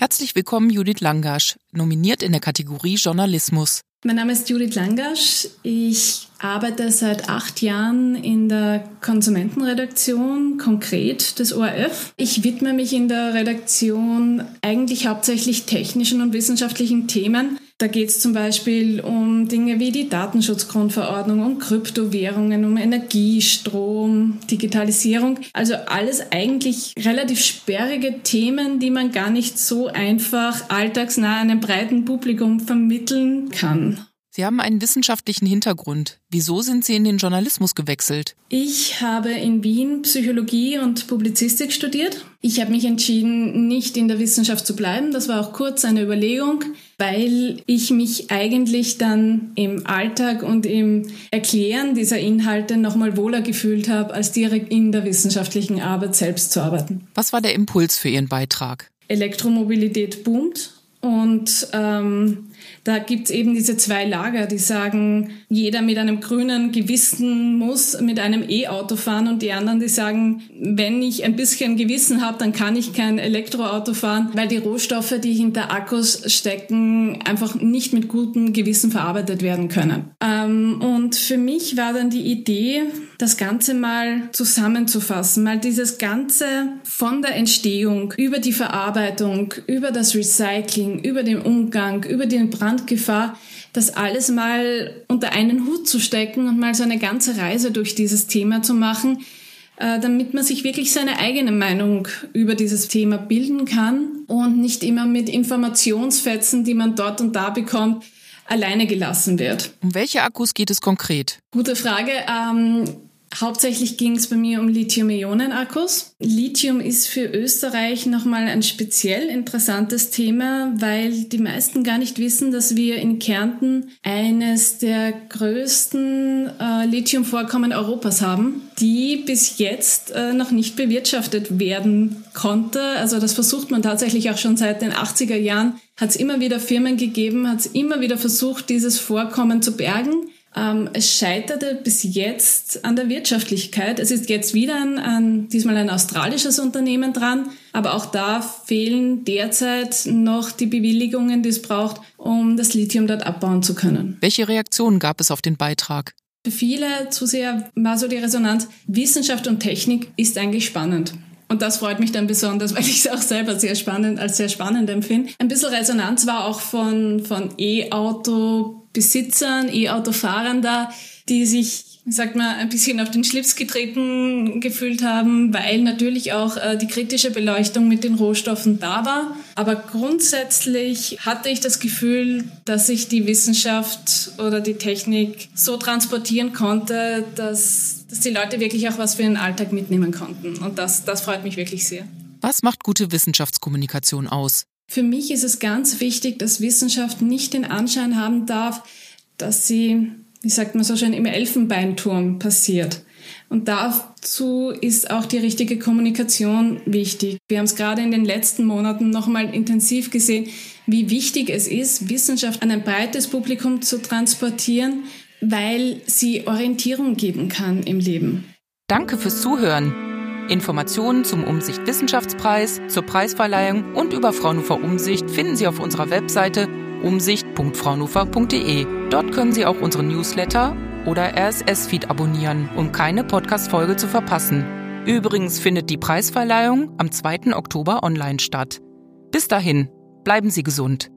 Herzlich willkommen, Judith Langasch, nominiert in der Kategorie Journalismus. Mein Name ist Judith Langasch. Ich arbeite seit acht Jahren in der Konsumentenredaktion, konkret des ORF. Ich widme mich in der Redaktion eigentlich hauptsächlich technischen und wissenschaftlichen Themen. Da geht es zum Beispiel um Dinge wie die Datenschutzgrundverordnung, um Kryptowährungen, um Energie, Strom, Digitalisierung. Also alles eigentlich relativ sperrige Themen, die man gar nicht so einfach alltagsnah einem breiten Publikum vermitteln kann. Sie haben einen wissenschaftlichen Hintergrund. Wieso sind Sie in den Journalismus gewechselt? Ich habe in Wien Psychologie und Publizistik studiert. Ich habe mich entschieden, nicht in der Wissenschaft zu bleiben. Das war auch kurz eine Überlegung, weil ich mich eigentlich dann im Alltag und im Erklären dieser Inhalte nochmal wohler gefühlt habe, als direkt in der wissenschaftlichen Arbeit selbst zu arbeiten. Was war der Impuls für Ihren Beitrag? Elektromobilität boomt und ähm, da gibt's eben diese zwei Lager, die sagen, jeder mit einem grünen Gewissen muss mit einem E-Auto fahren und die anderen, die sagen, wenn ich ein bisschen Gewissen habe, dann kann ich kein Elektroauto fahren, weil die Rohstoffe, die hinter Akkus stecken, einfach nicht mit gutem Gewissen verarbeitet werden können. Ähm, und für mich war dann die Idee, das Ganze mal zusammenzufassen, mal dieses Ganze von der Entstehung über die Verarbeitung, über das Recycling, über den Umgang, über den Brand Brandgefahr, das alles mal unter einen Hut zu stecken und mal so eine ganze Reise durch dieses Thema zu machen, äh, damit man sich wirklich seine eigene Meinung über dieses Thema bilden kann und nicht immer mit Informationsfetzen, die man dort und da bekommt, alleine gelassen wird. Um welche Akkus geht es konkret? Gute Frage. Ähm, Hauptsächlich ging es bei mir um Lithium-Ionen-Akkus. Lithium ist für Österreich nochmal ein speziell interessantes Thema, weil die meisten gar nicht wissen, dass wir in Kärnten eines der größten äh, Lithiumvorkommen Europas haben, die bis jetzt äh, noch nicht bewirtschaftet werden konnte. Also das versucht man tatsächlich auch schon seit den 80er Jahren. Hat es immer wieder Firmen gegeben, hat es immer wieder versucht, dieses Vorkommen zu bergen. Ähm, es scheiterte bis jetzt an der Wirtschaftlichkeit. Es ist jetzt wieder ein, ein, diesmal ein australisches Unternehmen dran, aber auch da fehlen derzeit noch die Bewilligungen, die es braucht, um das Lithium dort abbauen zu können. Welche Reaktionen gab es auf den Beitrag? Für viele Zuseher war so die Resonanz, Wissenschaft und Technik ist eigentlich spannend. Und das freut mich dann besonders, weil ich es auch selber sehr spannend, als sehr spannend empfinde. Ein bisschen Resonanz war auch von, von E-Auto Besitzern, E-Autofahrern da, die sich sagt man, ein bisschen auf den Schlips getreten gefühlt haben, weil natürlich auch äh, die kritische Beleuchtung mit den Rohstoffen da war. Aber grundsätzlich hatte ich das Gefühl, dass ich die Wissenschaft oder die Technik so transportieren konnte, dass, dass die Leute wirklich auch was für ihren Alltag mitnehmen konnten. Und das, das freut mich wirklich sehr. Was macht gute Wissenschaftskommunikation aus? Für mich ist es ganz wichtig, dass Wissenschaft nicht den Anschein haben darf, dass sie, wie sagt man so schön, im Elfenbeinturm passiert. Und dazu ist auch die richtige Kommunikation wichtig. Wir haben es gerade in den letzten Monaten nochmal intensiv gesehen, wie wichtig es ist, Wissenschaft an ein breites Publikum zu transportieren, weil sie Orientierung geben kann im Leben. Danke fürs Zuhören. Informationen zum Umsicht Wissenschaftspreis, zur Preisverleihung und über Fraunhofer Umsicht finden Sie auf unserer Webseite umsicht.fraunhofer.de. Dort können Sie auch unsere Newsletter oder RSS-Feed abonnieren, um keine Podcast-Folge zu verpassen. Übrigens findet die Preisverleihung am 2. Oktober online statt. Bis dahin, bleiben Sie gesund.